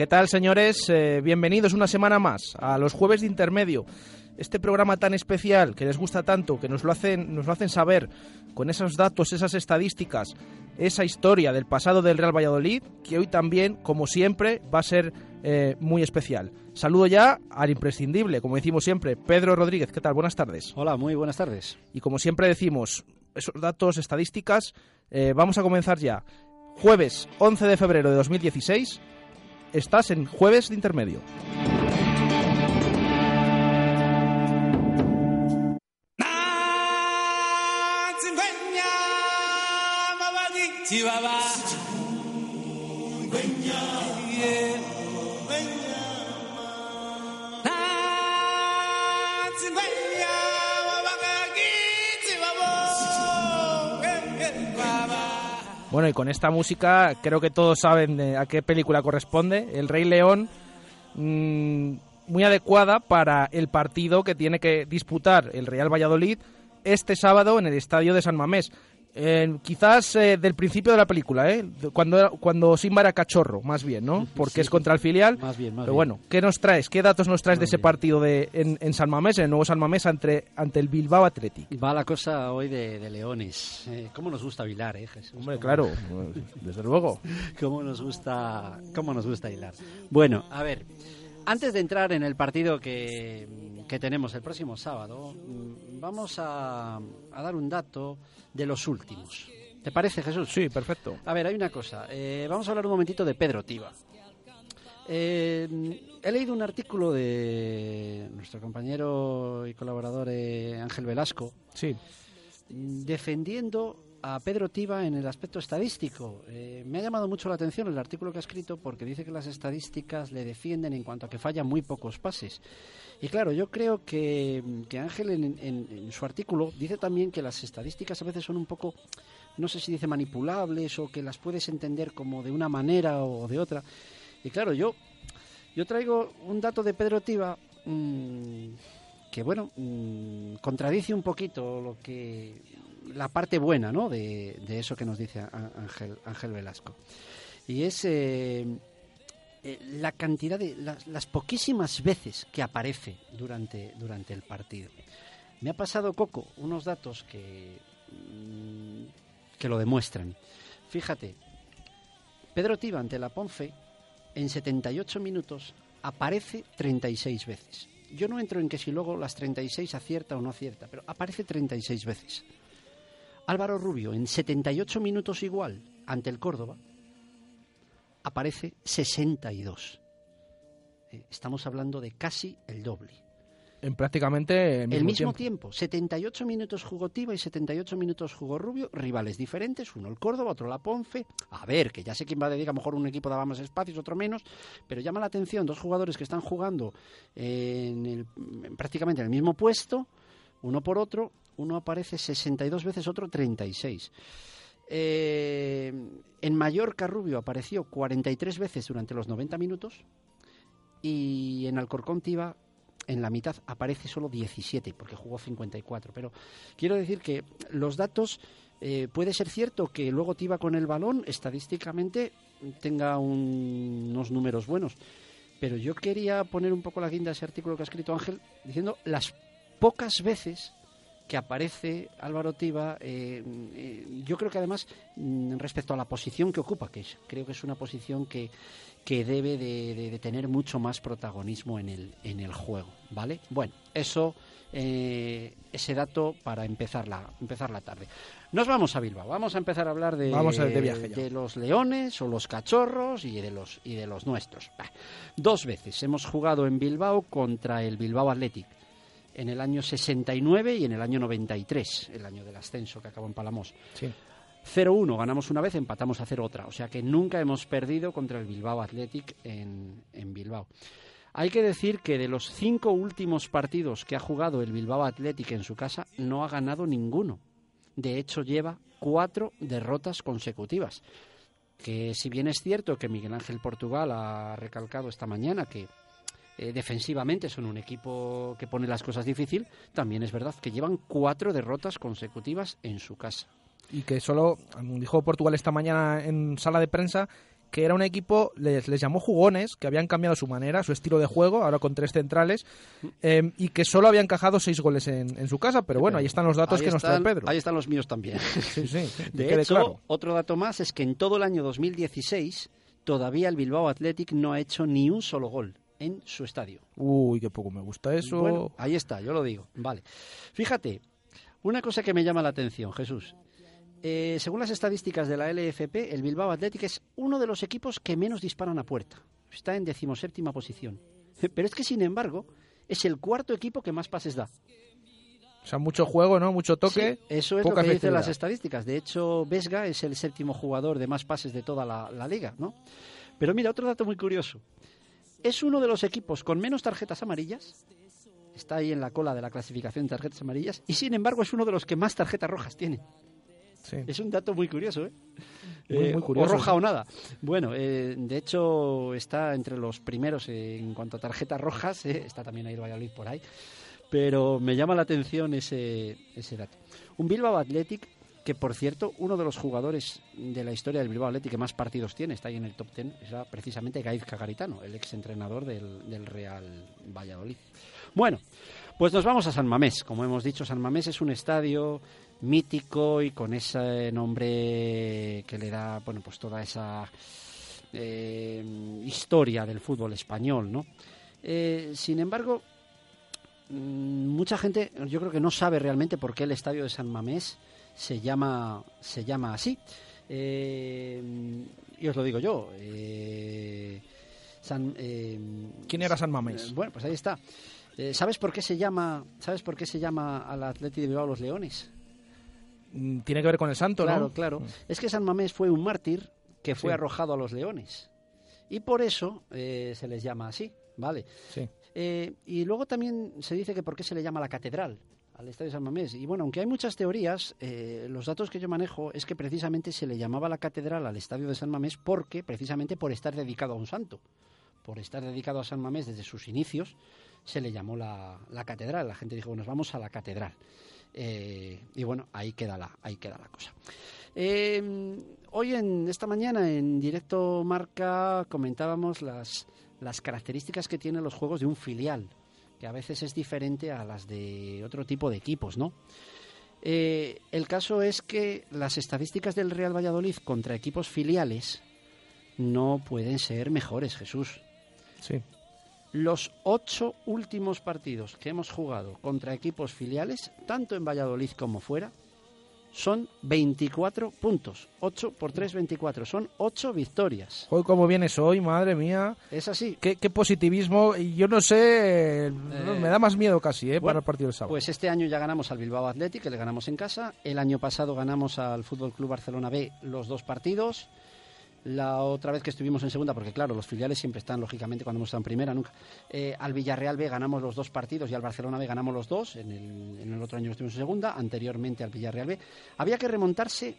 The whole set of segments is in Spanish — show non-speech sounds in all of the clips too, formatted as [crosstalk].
¿Qué tal, señores? Eh, bienvenidos una semana más a los jueves de intermedio. Este programa tan especial que les gusta tanto, que nos lo hacen, nos lo hacen saber con esos datos, esas estadísticas, esa historia del pasado del Real Valladolid, que hoy también, como siempre, va a ser eh, muy especial. Saludo ya al imprescindible, como decimos siempre, Pedro Rodríguez. ¿Qué tal? Buenas tardes. Hola, muy buenas tardes. Y como siempre decimos, esos datos, estadísticas, eh, vamos a comenzar ya. Jueves 11 de febrero de 2016 estás en Jueves de Intermedio. Bueno, y con esta música creo que todos saben a qué película corresponde. El Rey León, mmm, muy adecuada para el partido que tiene que disputar el Real Valladolid este sábado en el Estadio de San Mamés. Eh, quizás eh, del principio de la película, ¿eh? cuando, cuando Simba era cachorro, más bien, ¿no? Porque Sí. es contra el filial. Más bien, más Pero bueno, ¿qué nos traes? ¿Qué datos nos traes de ese bien. partido de, en, en San Mamés, en el nuevo San Mamés, ante, ante el Bilbao Athletic? Va la cosa hoy de, de leones. Eh, ¿Cómo nos gusta hilar, eh, Jesús? Hombre, ¿Cómo- claro, desde luego. [laughs] ¿Cómo nos gusta, cómo nos gusta hilar? Bueno, a ver, antes de entrar en el partido que, que tenemos el próximo sábado, mm, vamos a, a dar un dato de los últimos. ¿Te parece, Jesús? Sí, perfecto. A ver, hay una cosa. eh, vamos a hablar un momentito de Pedro Tiba. Eh, he leído un artículo de nuestro compañero y colaborador eh, Ángel Velasco Sí, defendiendo a Pedro Tiba en el aspecto estadístico. Eh, me ha llamado mucho la atención el artículo que ha escrito porque dice que las estadísticas le defienden en cuanto a que falla muy pocos pases. Y claro, yo creo que, que Ángel en, en- su artículo dice también que las estadísticas a veces son un poco, no sé si dice manipulables o que las puedes entender como de una manera o de otra. Y claro, yo, yo traigo un dato de Pedro Tiba mm, que, bueno, mm, contradice un poquito lo que la parte buena ¿no? de, eso que nos dice Ángel, Ángel Velasco. Y es eh, eh, la cantidad de las, poquísimas veces que aparece durante, durante el partido. Me ha pasado Coco unos datos que, mm, que lo demuestran. Fíjate, Pedro Tiba ante la Ponfe en 78 minutos aparece 36 veces. Yo no entro en que si luego las 36 acierta o no acierta, pero aparece 36 veces. Álvaro Rubio en 78 minutos igual ante el Córdoba aparece 62. Eh, Estamos hablando de casi el doble. en prácticamente el mismo, El mismo tiempo. tiempo. 78 minutos jugó Tiba y 78 minutos jugó Rubio, rivales diferentes, uno el Córdoba, otro la Ponce. A ver, que ya sé quién va a dedicar, a lo mejor un equipo daba más espacios, otro menos, pero llama la atención dos jugadores que están jugando en el- en prácticamente en el mismo puesto, uno por otro, uno aparece 62 veces, otro 36. Eh, en Mallorca Rubio apareció 43 veces durante los 90 minutos y en Alcorcón Tiba en la mitad aparece solo 17 porque jugó 54. Pero quiero decir que los datos eh, puede ser cierto que luego Tiba con el balón estadísticamente tenga un- unos números buenos. Pero yo quería poner un poco la guinda a ese artículo que ha escrito Ángel diciendo las pocas veces que aparece Álvaro Tiba, eh, eh, yo creo que además mm, respecto a la posición que ocupa, que es- creo que es una posición que, que debe de, de- de tener mucho más protagonismo en el, en el juego, ¿vale? Bueno, eso, eh, ese dato para empezar la, empezar la tarde. Nos vamos a Bilbao, vamos a empezar a hablar de, Vamos a- de viaje de los leones o los cachorros y de los, y de los nuestros. Bah, Dos veces hemos jugado en Bilbao contra el Bilbao Athletic. En el año 69 y en el año 93, el año del ascenso que acabó en Palamos. Sí. 0-1 ganamos una vez, empatamos a 0 otra. O sea que nunca hemos perdido contra el Bilbao Athletic en, en Bilbao. Hay que decir que de los cinco últimos partidos que ha jugado el Bilbao Athletic en su casa, no ha ganado ninguno. De hecho, lleva cuatro derrotas consecutivas. Que si bien es cierto que Miguel Ángel Portugal ha recalcado esta mañana que eh, defensivamente son un equipo que pone las cosas difícil, también es verdad que llevan cuatro derrotas consecutivas en su casa. Y que solo, dijo Portugal esta mañana en sala de prensa, que era un equipo, les, les llamó jugones, que habían cambiado su manera, su estilo de juego, ahora con tres centrales, eh, y que solo había encajado seis goles en, en su casa. Pero bueno, ahí están los datos Ahí que nos trae están- Pedro. Ahí están los míos también. [laughs] Sí, sí, De hecho, claro. otro dato más es que en todo el año 2016 todavía el Bilbao Athletic no ha hecho ni un solo gol en su estadio. Uy, qué poco me gusta eso. Bueno, ahí está, yo lo digo. Vale. Fíjate, una cosa que me llama la atención, Jesús. Eh, según las estadísticas de la LFP, el Bilbao Athletic es uno de los equipos que menos disparan a puerta. Está en decimoséptima posición. [laughs] Pero es que, sin embargo, es el cuarto equipo que más pases da. O sea, mucho juego, ¿no? Mucho toque. Sí, eso es poca lo que dicen las estadísticas. De hecho, Vesga es el séptimo jugador de más pases de toda la, la liga, ¿no? Pero mira, otro dato muy curioso. Es uno de los equipos con menos tarjetas amarillas. Está ahí en la cola de la clasificación de tarjetas amarillas. Y sin embargo, es uno de los que más tarjetas rojas tiene. Sí. Es un dato muy curioso, ¿eh? Muy- Eh, muy o curioso, roja sí. o nada. Bueno, eh, de hecho está entre los primeros en cuanto a tarjetas rojas. eh, Está también ahí el Valladolid por ahí. Pero me llama la atención ese, ese dato. Un Bilbao Athletic que, por cierto, uno de los jugadores de la historia del Bilbao Athletic que más partidos tiene, está ahí en el top 10, era precisamente Gaizka Garitano, el ex entrenador del, del Real Valladolid. Bueno, pues nos vamos a San Mamés. Como hemos dicho, San Mamés es un estadio mítico y con ese nombre que le da, bueno, pues toda esa eh, historia del fútbol español, ¿no? Eh, sin embargo, mm, mucha gente, yo creo que no sabe realmente por qué el estadio de San Mamés se llama, se llama así. Eh, y os lo digo yo. eh, San, eh, ¿Quién era San Mamés? eh, bueno, pues ahí está. Eh, ¿Sabes por qué se llama, sabes por qué se llama al Atleti de Bilbao los Leones? Mm, Tiene que ver con el santo, claro, ¿no? claro. Es que San Mamés fue un mártir que fue Sí. arrojado a los leones. Y por eso eh, se les llama así, ¿vale? Sí. Eh, y luego también se dice que por qué se le llama la catedral al estadio San Mamés. Y bueno, aunque hay muchas teorías, eh, los datos que yo manejo es que precisamente se le llamaba la catedral al estadio de San Mamés porque precisamente por estar dedicado a un santo. Por estar dedicado a San Mamés desde sus inicios, se le llamó la, la catedral. La gente dijo, bueno, nos vamos a la catedral. Eh, y bueno, ahí queda la, ahí queda la cosa. Eh, hoy en esta mañana en directo Marca comentábamos las, las características que tienen los juegos de un filial, que a veces es diferente a las de otro tipo de equipos, ¿no? Eh, el caso es que las estadísticas del Real Valladolid contra equipos filiales no pueden ser mejores, Jesús. Sí. Los ocho últimos partidos que hemos jugado contra equipos filiales, tanto en Valladolid como fuera, son 24 puntos. 8 por 3, 24. Son 8 victorias. Hoy cómo vienes hoy, madre mía. Es así. Qué, qué positivismo. Yo no sé, eh, me da más miedo casi, ¿eh? bueno, para el partido del sábado. Pues este año ya ganamos al Bilbao Athletic, que le ganamos en casa. El año pasado ganamos al Fútbol Club Barcelona B los dos partidos. La otra vez que estuvimos en segunda, porque claro, los filiales siempre están, lógicamente, cuando hemos estado en primera, nunca. Eh, al Villarreal B ganamos los dos partidos y al Barcelona B ganamos los dos. En el, en el otro año que estuvimos en segunda, anteriormente al Villarreal B. Había que remontarse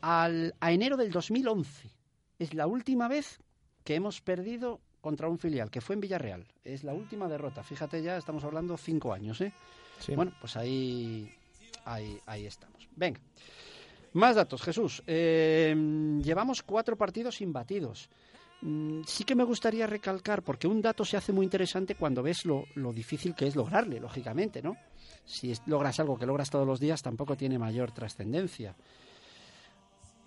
al, a enero del 2011. Es la última vez que hemos perdido contra un filial, que fue en Villarreal. Es la última derrota. Fíjate ya, estamos hablando cinco años, ¿eh? Sí. Bueno, pues ahí, ahí, ahí estamos. Venga. Más datos, Jesús. Eh, llevamos cuatro partidos imbatidos. Mm, Sí que me gustaría recalcar, porque un dato se hace muy interesante cuando ves lo, lo difícil que es lograrle, lógicamente, ¿no? Si logras algo que logras todos los días, tampoco tiene mayor trascendencia.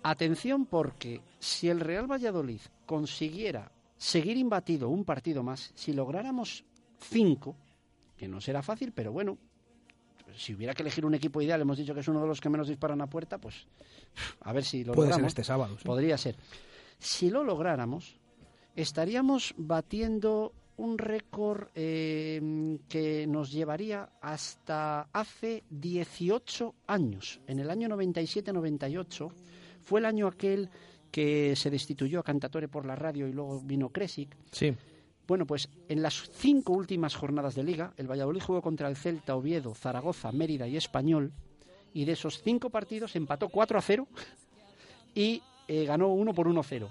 Atención porque si el Real Valladolid consiguiera seguir imbatido un partido más, si lográramos cinco, que no será fácil, pero bueno, si hubiera que elegir un equipo ideal, hemos dicho que es uno de los que menos disparan a puerta, pues a ver si lo Puede ser logramos. este sábado. sí. Podría ser. Si lo lográramos, estaríamos batiendo un récord eh, que nos llevaría hasta hace 18 años. En el año 97-98 fue el año aquel que se destituyó a Cantatore por la radio y luego vino Kresic. Sí. Bueno, pues en las cinco últimas jornadas de liga, el Valladolid jugó contra el Celta, Oviedo, Zaragoza, Mérida y Español, y de esos cinco partidos empató 4 a 0 y eh, ganó uno por 1 a 0.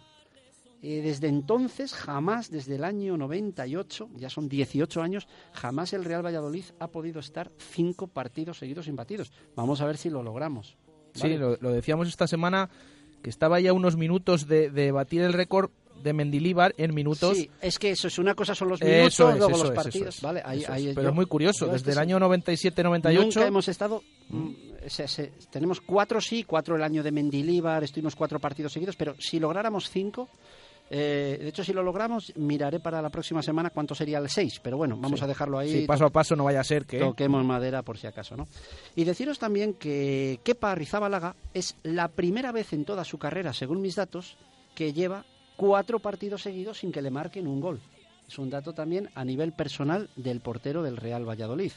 Eh, desde entonces, jamás, desde el año 98, ya son 18 años, jamás el Real Valladolid ha podido estar cinco partidos seguidos imbatidos. Vamos a ver si lo logramos. Sí, lo, decíamos esta semana, que estaba ya unos minutos de, de batir el récord de Mendilíbar en minutos. Sí, es que eso es una cosa son los minutos, luego los partidos, ¿vale? pero es muy curioso, desde el año 97-98 nunca hemos estado mm, tenemos cuatro sí, cuatro el año de Mendilíbar, estuvimos cuatro partidos seguidos, pero si lográramos cinco eh, de hecho, si lo logramos, miraré para la próxima semana cuánto sería el 6, pero bueno, vamos a dejarlo ahí. Sí, paso a paso no vaya a ser que... Toquemos madera por si acaso, ¿no? Y deciros también que Kepa Rizabalaga es la primera vez en toda su carrera, según mis datos, que lleva cuatro partidos seguidos sin que le marquen un gol. Es un dato también a nivel personal del portero del Real Valladolid.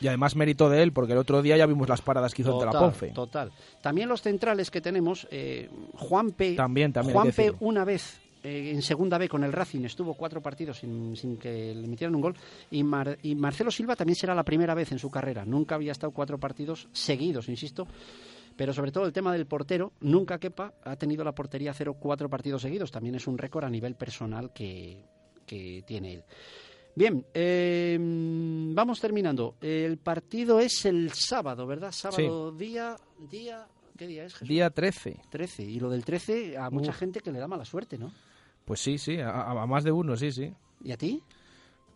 Y además mérito de él, porque el otro día ya vimos las paradas que hizo total, la Ponfe. Total. También los centrales que tenemos, eh, Juanpe, también, también Juanpe una vez eh, en segunda B con el Racing estuvo cuatro partidos sin, que le metieran un gol y, y, Marcelo Silva también será la primera vez en su carrera. Nunca había estado cuatro partidos seguidos, insisto. Pero sobre todo el tema del portero, nunca quepa, ha tenido la portería cero cuatro partidos seguidos. También es un récord a nivel personal que, tiene él. Bien, em, vamos terminando. El partido es el sábado, ¿verdad? Sábado, día, día, ¿qué día es? Día 13. 13. Y lo del 13 a mucha gente que le da mala suerte, ¿no? Pues sí, sí, a, más de uno, sí, sí. ¿Y a ti?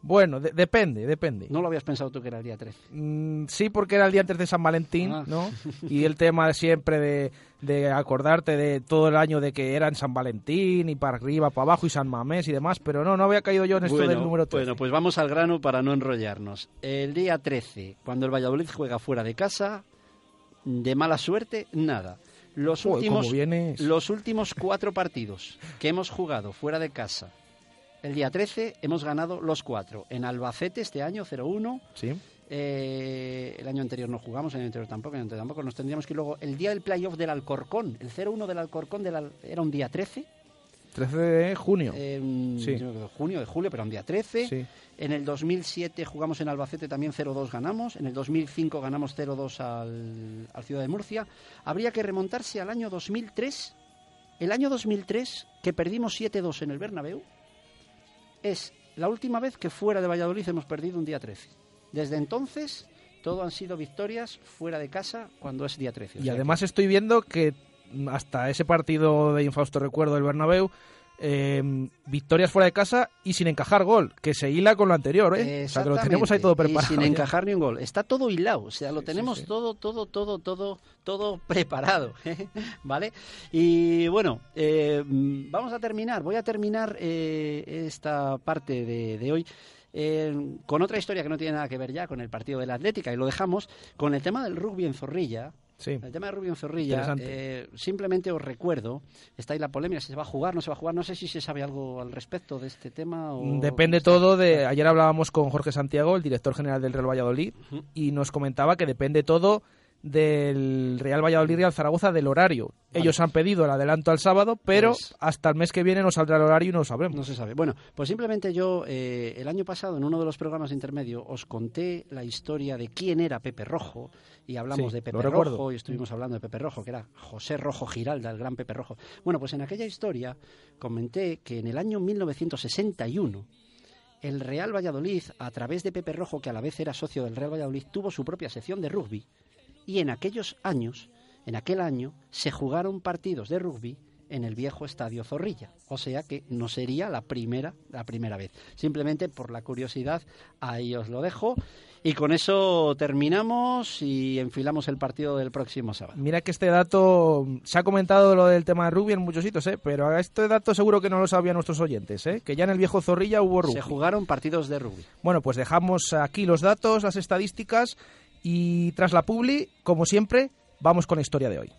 Bueno, depende, depende. ¿No lo habías pensado tú que era el día 13? Mm, sí, porque era el día antes de San Valentín, ah. ¿no? [laughs] Y el tema siempre de, de, acordarte de todo el año de que era en San Valentín y para arriba, para abajo y San Mamés y demás, pero no, no había caído yo en esto del número 13. Bueno, pues vamos al grano para no enrollarnos. El día 13, cuando el Valladolid juega fuera de casa, de mala suerte, nada. Los, últimos, los últimos cuatro partidos que hemos jugado fuera de casa, el día 13 hemos ganado los cuatro. En Albacete este año 0-1. Sí. Eh, el año anterior no jugamos, el año anterior tampoco, el año anterior tampoco. Nos tendríamos que luego, el día del playoff del Alcorcón, el 0-1 del Alcorcón era un día 13. 13 de junio. sí. Junio, de julio, pero un día 13. Sí. En el 2007 jugamos en Albacete, también 0-2 ganamos. En el 2005 ganamos 0-2 al, al, Ciudad de Murcia. Habría que remontarse al año 2003. El año 2003, que perdimos 7-2 en el Bernabéu, es la última vez que fuera de Valladolid hemos perdido un día 13. Desde entonces, todo han sido victorias fuera de casa cuando es día 13. y además estoy viendo que hasta ese partido de infausto recuerdo del Bernabéu eh, victorias fuera de casa y sin encajar gol, que se hila con lo anterior, ¿eh? O sea, que lo tenemos ahí todo preparado. sin encajar ni un gol. Está todo hilado, o sea, lo tenemos todo, todo, todo, todo, todo preparado, [laughs] ¿eh? ¿vale? Y bueno, eh, vamos a terminar, voy a terminar eh, esta parte de, de hoy. con otra historia que no tiene nada que ver ya con el partido de la Atlética y lo dejamos con el tema del rugby en Zorrilla, el tema de Rubio Zorrilla, eh, simplemente os recuerdo, está ahí la polémica, si se va a jugar, no se va a jugar, no sé si se sabe algo al respecto de este tema. O... Depende todo de... Ayer hablábamos con Jorge Santiago, el director general del Real Valladolid, y nos comentaba que depende todo del Real Valladolid y al Zaragoza del horario. Ellos han pedido el adelanto al sábado, pero pues hasta el mes que viene no saldrá el horario y no lo sabremos. No se sabe. Bueno, pues simplemente yo eh, el año pasado en uno de los programas de intermedio os conté la historia de quién era Pepe Rojo y hablamos de Pepe Rojo y estuvimos hablando de Pepe Rojo, que era José Rojo Giralda, el gran Pepe Rojo. Bueno, pues en aquella historia comenté que en el año 1961 el Real Valladolid, a través de Pepe Rojo, que a la vez era socio del Real Valladolid, tuvo su propia sección de rugby y en aquellos años, en aquel año, se jugaron partidos de rugby en el viejo estadio Zorrilla. O sea que no sería la primera, la primera vez. Simplemente por la curiosidad, ahí os lo dejo. Y con eso terminamos y enfilamos el partido del próximo sábado. Mira que este dato, se ha comentado lo del tema de rugby en muchos sitios, ¿eh? pero este dato seguro que no lo sabían nuestros oyentes, ¿eh? que ya en el viejo Zorrilla hubo rugby. Se jugaron partidos de rugby. Bueno, pues dejamos aquí los datos, las estadísticas y tras la publi, como siempre, vamos con la historia de hoy.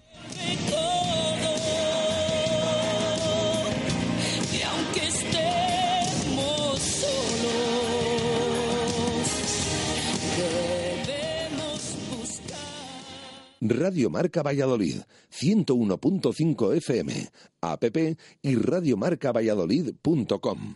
Radio Marca Valladolid, 101.5 FM, app y radiomarcavalladolid.com.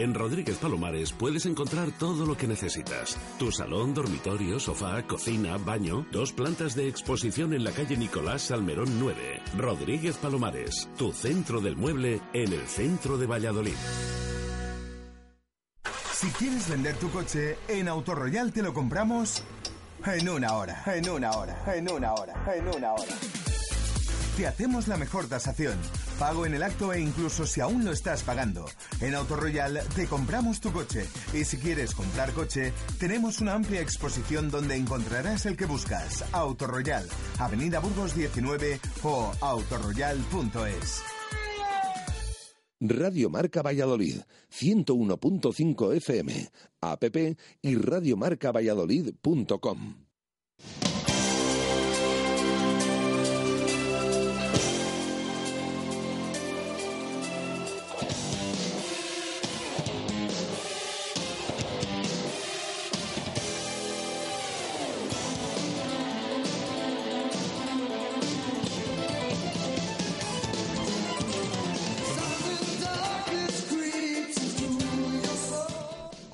En Rodríguez Palomares puedes encontrar todo lo que necesitas. Tu salón, dormitorio, sofá, cocina, baño, dos plantas de exposición en la calle Nicolás Salmerón 9. Rodríguez Palomares, tu centro del mueble en el centro de Valladolid. Si quieres vender tu coche, en Autoroyal te lo compramos en una hora, en una hora, en una hora, en una hora. Te hacemos la mejor tasación, pago en el acto e incluso si aún lo estás pagando. En Autoroyal te compramos tu coche y si quieres comprar coche, tenemos una amplia exposición donde encontrarás el que buscas. Autoroyal, Avenida Burgos 19 o autoroyal.es. Radio Marca Valladolid, 101.5 FM, app y radiomarcavalladolid.com.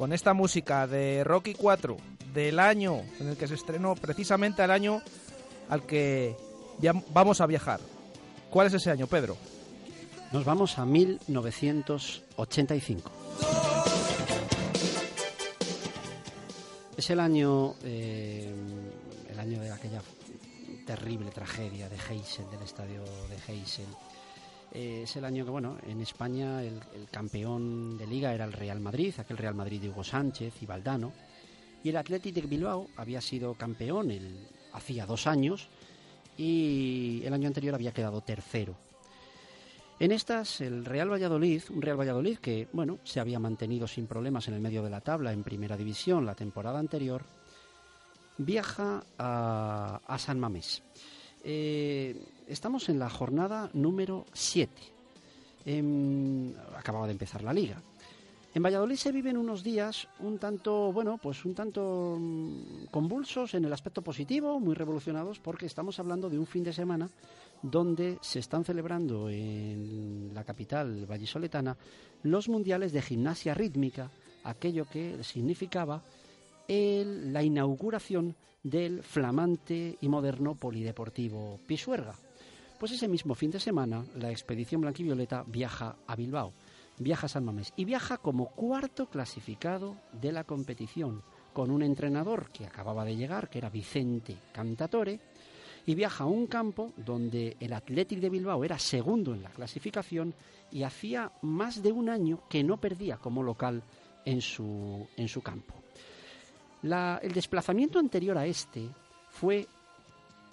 con esta música de Rocky 4 del año en el que se estrenó precisamente al año al que ya vamos a viajar. ¿Cuál es ese año, Pedro? Nos vamos a 1985. Es el año, eh, el año de aquella terrible tragedia de Heysel, del estadio de Heysel eh, es el año que, bueno, en España el, campeón de liga era el Real Madrid, aquel Real Madrid de Hugo Sánchez y Valdano, y el Athletic de Bilbao había sido campeón el, hacía dos años y el año anterior había quedado tercero. En estas, el Real Valladolid, un Real Valladolid que, bueno, se había mantenido sin problemas en el medio de la tabla en primera división la temporada anterior, viaja a San Mamés. Eh, estamos en la jornada número 7. acababa de empezar la liga. En Valladolid se viven unos días un tanto, bueno, pues un tanto mm, convulsos en el aspecto positivo, muy revolucionados, porque estamos hablando de un fin de semana donde se están celebrando en la capital vallisoletana los mundiales de gimnasia rítmica, aquello que significaba la inauguración del flamante y moderno polideportivo Pisuerga. Pues ese mismo fin de semana, la expedición blanquivioleta viaja a Bilbao, viaja a San Mamés y viaja como cuarto clasificado de la competición, con un entrenador que acababa de llegar, que era Vicente Cantatore, y viaja a un campo donde el Athletic de Bilbao era segundo en la clasificación y hacía más de un año que no perdía como local en su, en su campo el desplazamiento anterior a este fue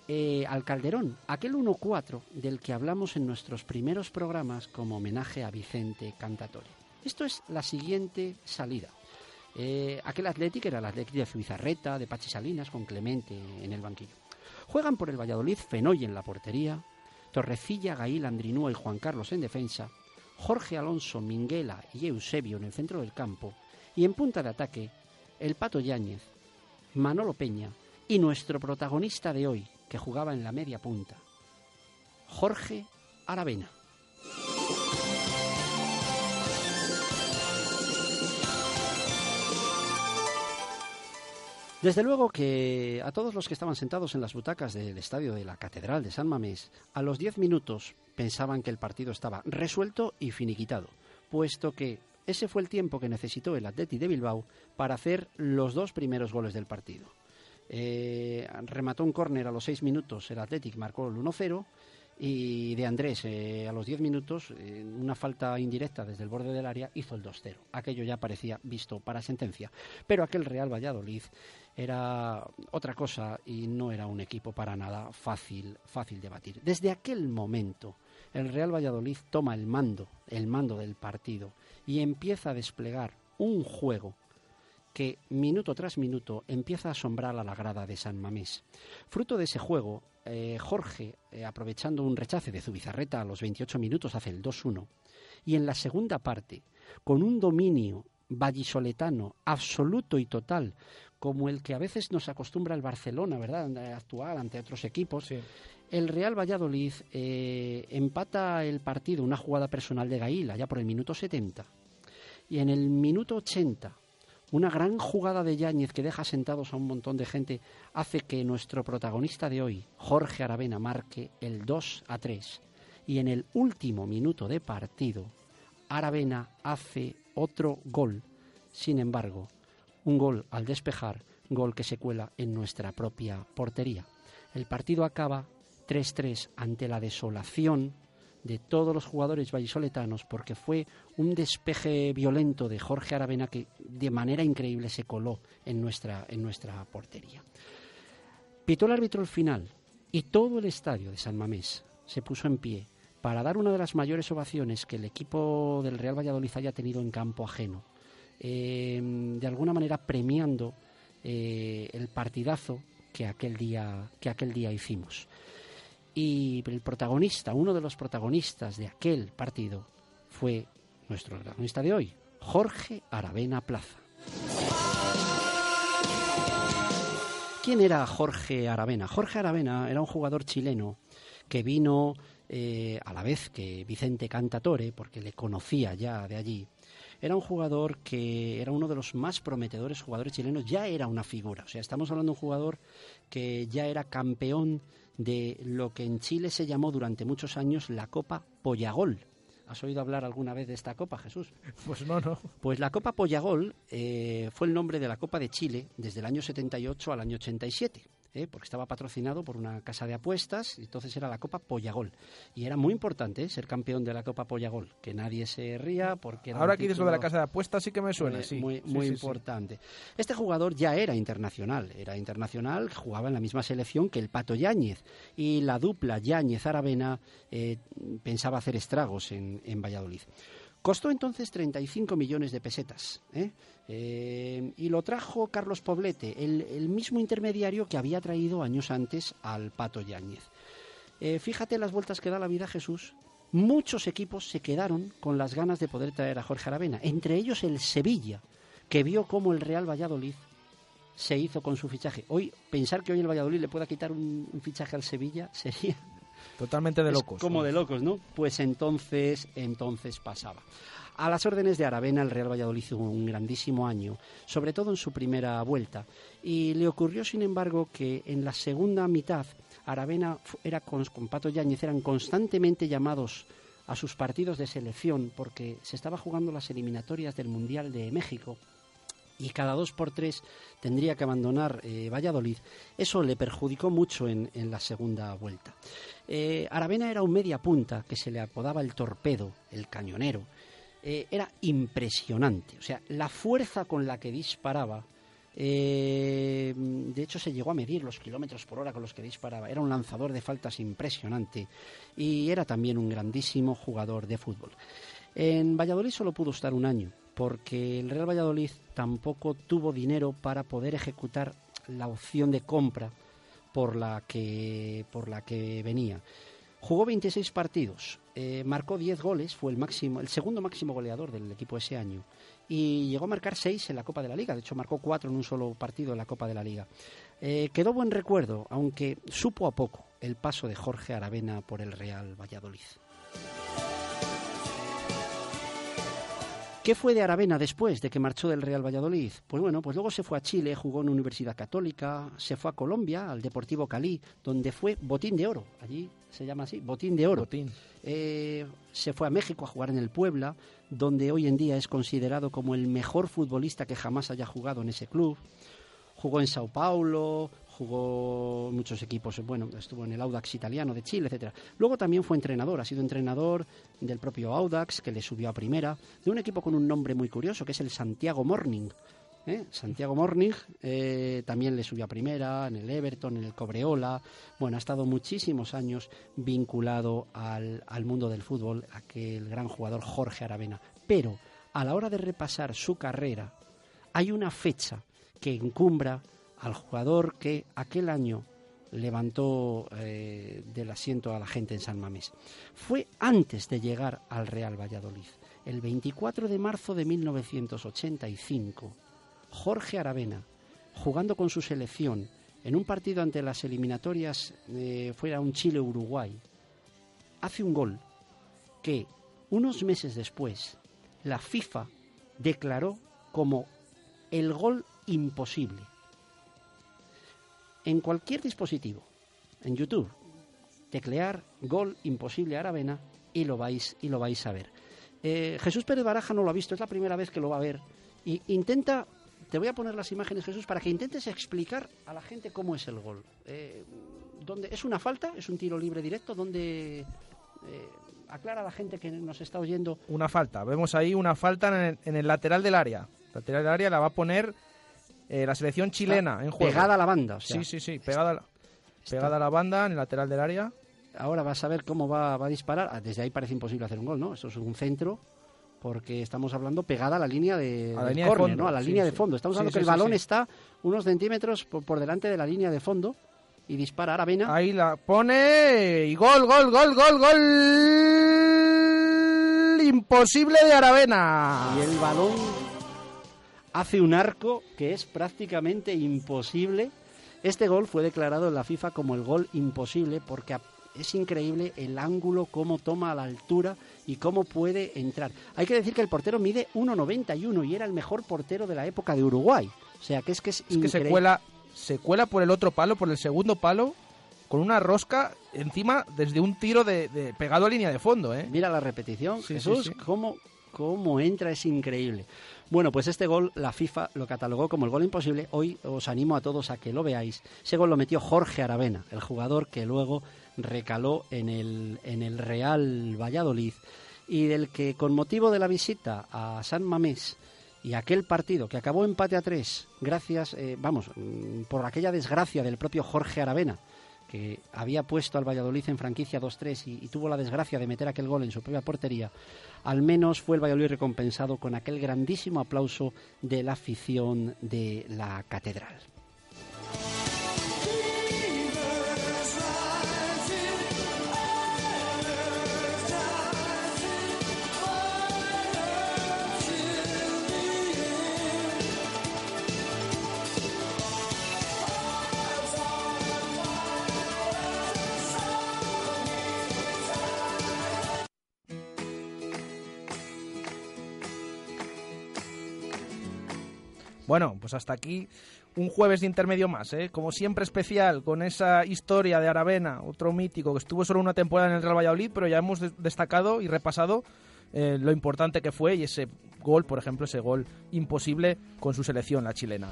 eh, al Calderón, aquel 1-4 del que hablamos en nuestros primeros programas como homenaje a Vicente Cantatore. Esto es la siguiente salida. Eh, aquel Atlético era el Atlético de Zubizarreta, de Pachi Salinas, con Clemente en el banquillo. Juegan por el Valladolid Fenoy en la portería, Torrecilla, Gail, Andrinúa y Juan Carlos en defensa, Jorge Alonso, Minguela y Eusebio en el centro del campo, y en punta de ataque el Pato Yáñez, Manolo Peña y nuestro protagonista de hoy, que jugaba en la media punta, Jorge Aravena. Desde luego que a todos los que estaban sentados en las butacas del estadio de la Catedral de San Mamés, a los diez minutos pensaban que el partido estaba resuelto y finiquitado, puesto que ese fue el tiempo que necesitó el Atleti de Bilbao para hacer los dos primeros goles del partido. Eh, remató un córner a los seis minutos, el Athletic marcó el 1-0 y de Andrés eh, a los diez minutos, una falta indirecta desde el borde del área, hizo el 2-0. Aquello ya parecía visto para sentencia. Pero aquel Real Valladolid era otra cosa y no era un equipo para nada fácil, fácil de batir. Desde aquel momento, el Real Valladolid toma el mando, el mando del partido y empieza a desplegar un juego que minuto tras minuto empieza a asombrar a la grada de San Mamés. Fruto de ese juego, eh, Jorge, eh, aprovechando un rechace de Zubizarreta a los 28 minutos, hace el 2-1. Y en la segunda parte, con un dominio vallisoletano absoluto y total, como el que a veces nos acostumbra el Barcelona, ¿verdad?, a actuar ante otros equipos. El Real Valladolid eh, empata el partido, una jugada personal de Gaila, ya por el minuto 70. Y en el minuto 80, una gran jugada de Yáñez que deja sentados a un montón de gente hace que nuestro protagonista de hoy, Jorge Aravena, marque el 2 a 3. Y en el último minuto de partido, Aravena hace otro gol. Sin embargo, un gol al despejar, gol que se cuela en nuestra propia portería. El partido acaba 3-3 ante la desolación de todos los jugadores vallisoletanos porque fue un despeje violento de Jorge Aravena que de manera increíble se coló en nuestra, en nuestra portería. Pitó el árbitro el final y todo el estadio de San Mamés se puso en pie para dar una de las mayores ovaciones que el equipo del Real Valladolid haya tenido en campo ajeno, em, de alguna manera premiando eh, el partidazo que aquel día, que aquel día hicimos. Y el protagonista, uno de los protagonistas de aquel partido, fue nuestro protagonista de hoy, Jorge Aravena Plaza. ¿Quién era Jorge Aravena? Jorge Aravena era un jugador chileno que vino eh, a la vez que Vicente Cantatore, porque le conocía ya de allí. Era un jugador que era uno de los más prometedores jugadores chilenos, ya era una figura. O sea, estamos hablando de un jugador que ya era campeón de lo que en Chile se llamó durante muchos años la Copa Pollagol. ¿Has oído hablar alguna vez de esta copa, Jesús? [laughs] Pues no, no. Pues la Copa Pollagol eh, fue el nombre de la Copa de Chile desde el año 78 al año 87. ¿Eh? porque estaba patrocinado por una casa de apuestas, entonces era la Copa Pollagol. Y era muy importante ¿eh? ser campeón de la Copa Pollagol, que nadie se ría porque... Ahora que dices lo de la casa de apuestas sí que me suena, sí. Muy, muy importante. Este jugador ya era internacional, era internacional, jugaba en la misma selección que el Pato Yáñez, y la dupla Yáñez-Aravena eh, pensaba hacer estragos en, en Valladolid. Costó entonces 35 millones de pesetas. ¿eh? Eh, y lo trajo Carlos Poblete, el, mismo intermediario que había traído años antes al Pato Yáñez. Eh, fíjate las vueltas que da la vida Jesús. Muchos equipos se quedaron con las ganas de poder traer a Jorge Aravena, entre ellos el Sevilla, que vio cómo el Real Valladolid se hizo con su fichaje. Hoy, pensar que hoy el Valladolid le pueda quitar un fichaje al Sevilla sería Totalmente de locos. como de locos, ¿no? Pues entonces, entonces pasaba. A las órdenes de Aravena, el Real Valladolid hizo un grandísimo año, sobre todo en su primera vuelta. Y le ocurrió, sin embargo, que en la segunda mitad, Aravena era con, con Pato Yáñez eran constantemente llamados a sus partidos de selección porque se estaba jugando las eliminatorias del Mundial de México y cada dos por tres tendría que abandonar eh, Valladolid, eso le perjudicó mucho en, la segunda vuelta. Eh, Aravena era un media punta que se le apodaba el torpedo, el cañonero. Eh, era impresionante, o sea, la fuerza con la que disparaba. de hecho, se llegó a medir los kilómetros por hora con los que disparaba. Era un lanzador de faltas impresionante y era también un grandísimo jugador de fútbol. En Valladolid solo pudo estar un año, porque el Real Valladolid tampoco tuvo dinero para poder ejecutar la opción de compra por la que, por la que venía. Jugó 26 partidos, eh, marcó 10 goles, fue el, máximo, el segundo máximo goleador del equipo ese año y llegó a marcar 6 en la Copa de la Liga, de hecho marcó 4 en un solo partido en la Copa de la Liga. Eh, quedó buen recuerdo, aunque supo a poco el paso de Jorge Aravena por el Real Valladolid. ¿Qué fue de Aravena después de que marchó del Real Valladolid? Pues bueno, pues luego se fue a Chile, jugó en Universidad Católica, se fue a Colombia, al Deportivo Cali, donde fue botín de oro. Allí se llama así, botín de oro. Eh, se fue a México a jugar en el Puebla, donde hoy en día es considerado como el mejor futbolista que jamás haya jugado en ese club. Jugó en Sao Paulo, jugó muchos equipos, bueno, estuvo en el Audax italiano de Chile, etcétera. Luego también fue entrenador, ha sido entrenador del propio Audax, que le subió a primera, de un equipo con un nombre muy curioso, que es el Santiago Morning. ¿eh? Santiago Morning eh, también le subió a primera, en el Everton, en el Cobreola. Bueno, ha estado muchísimos años vinculado al, al mundo del fútbol, aquel gran jugador Jorge Aravena. Pero a la hora de repasar su carrera, hay una fecha que encumbra al jugador que aquel año levantó eh, del asiento a la gente en San Mamés. Fue antes de llegar al Real Valladolid. El 24 de marzo de 1985, Jorge Aravena, jugando con su selección en un partido ante las eliminatorias, eh, fuera un Chile-Uruguay, hace un gol que unos meses después la FIFA declaró como el gol imposible. En cualquier dispositivo, en YouTube, teclear gol imposible Aravena y lo vais, y lo vais a ver. Eh, Jesús Pérez Baraja no lo ha visto, es la primera vez que lo va a ver. Y intenta, te voy a poner las imágenes, Jesús, para que intentes explicar a la gente cómo es el gol. Eh, ¿dónde, ¿Es una falta? ¿Es un tiro libre directo? ¿Dónde eh, aclara a la gente que nos está oyendo? Una falta. Vemos ahí una falta en el, en el lateral del área. Lateral del área la va a poner eh, la selección chilena en juego. Pegada a la banda. O sea, Sí, sí, sí, pegada, a la- pegada a la banda en el lateral del área. Ahora vas a ver cómo va, va a disparar. Ah, Desde ahí parece imposible hacer un gol, ¿no? Eso es un centro, porque estamos hablando pegada a la línea de, A la línea de fondo, ¿no? A la sí, línea de fondo. Estamos Sí, hablando que el balón está unos centímetros por, por delante de la línea de fondo y dispara Aravena. Ahí la pone y gol, gol, gol, gol, gol. Imposible de Aravena. Y el balón hace un arco que es prácticamente imposible. Este gol fue declarado en la FIFA como el gol imposible porque es increíble el ángulo, cómo toma a la altura y cómo puede entrar. Hay que decir que el portero mide 1,91 y era el mejor portero de la época de Uruguay. O sea que es que es, Es que se increíble. cuela, se cuela por el otro palo, por el segundo palo, con una rosca encima desde un tiro de, de- pegado a línea de fondo, ¿eh? Mira la repetición, Sí, Jesús, sí, sí. Cómo, cómo entra, es increíble. Bueno, pues este gol la FIFA lo catalogó como el gol imposible. Hoy os animo a todos a que lo veáis. Ese gol lo metió Jorge Aravena, el jugador que luego recaló en el, en el Real Valladolid y del que con motivo de la visita a San Mamés y aquel partido que acabó empate a tres, gracias, eh, vamos, mm, por aquella desgracia del propio Jorge Aravena, que había puesto al Valladolid en franquicia 2-3 y, y tuvo la desgracia de meter aquel gol en su propia portería, al menos fue el Valladolid recompensado con aquel grandísimo aplauso de la afición de la catedral. Bueno, pues hasta aquí un jueves de intermedio más, ¿eh? Como siempre especial, con esa historia de Aravena, otro mítico que estuvo solo una temporada en el Real Valladolid, pero ya hemos des- destacado y repasado eh, lo importante que fue y ese gol, por ejemplo, ese gol imposible con su selección, la chilena.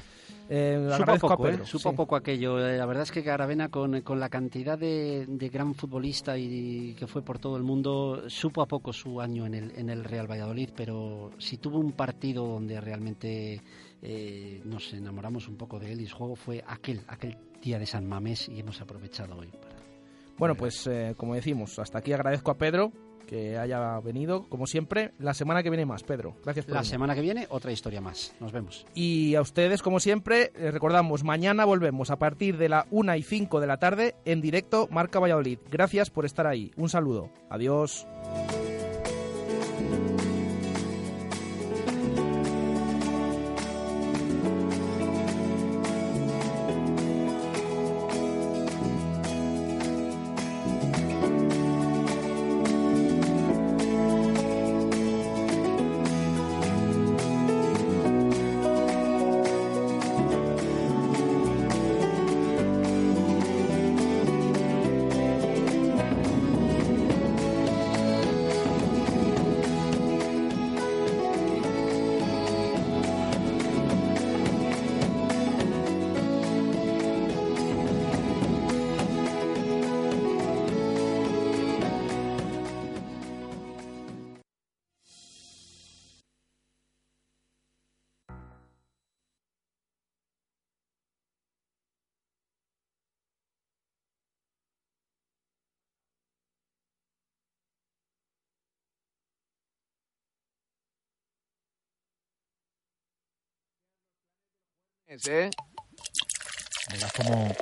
Eh, Supo poco, a ¿eh? Pedro. Supo sí. poco aquello. Eh, La verdad es que Aravena, con, con la cantidad de, de gran futbolista y que fue por todo el mundo, supo a poco su año en el, en el Real Valladolid, pero si tuvo un partido donde realmente eh, nos enamoramos un poco de él y su juego fue aquel, aquel día de San Mamés y hemos aprovechado hoy para... Bueno, pues eh, como decimos, hasta aquí agradezco a Pedro que haya venido, como siempre. La semana que viene más, Pedro. Gracias por La venir. semana que viene, otra historia más. Nos vemos. Y a ustedes, como siempre, les recordamos, mañana volvemos a partir de la 1 y 5 de la tarde en directo Marca Valladolid. Gracias por estar ahí. Un saludo. Adiós. ¿Eh? Verás cómo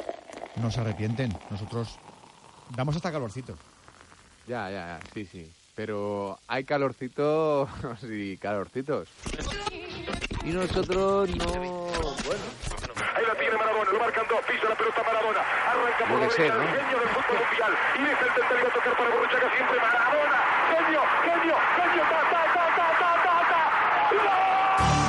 no se arrepienten. Nosotros damos hasta calorcito. Ya, ya, ya, sí, sí. Pero hay calorcitos [laughs] y calorcitos. Y nosotros no... Bueno... Ahí la tiene Maradona, lo marcan dos, pisa la pelota Maradona, arranca por el genio del fútbol mundial, y es el tercero a tocar para Borruchaga siempre Maradona, genio, genio, genio, ta, ta, ta, ta, ta, ta, ta. ¿No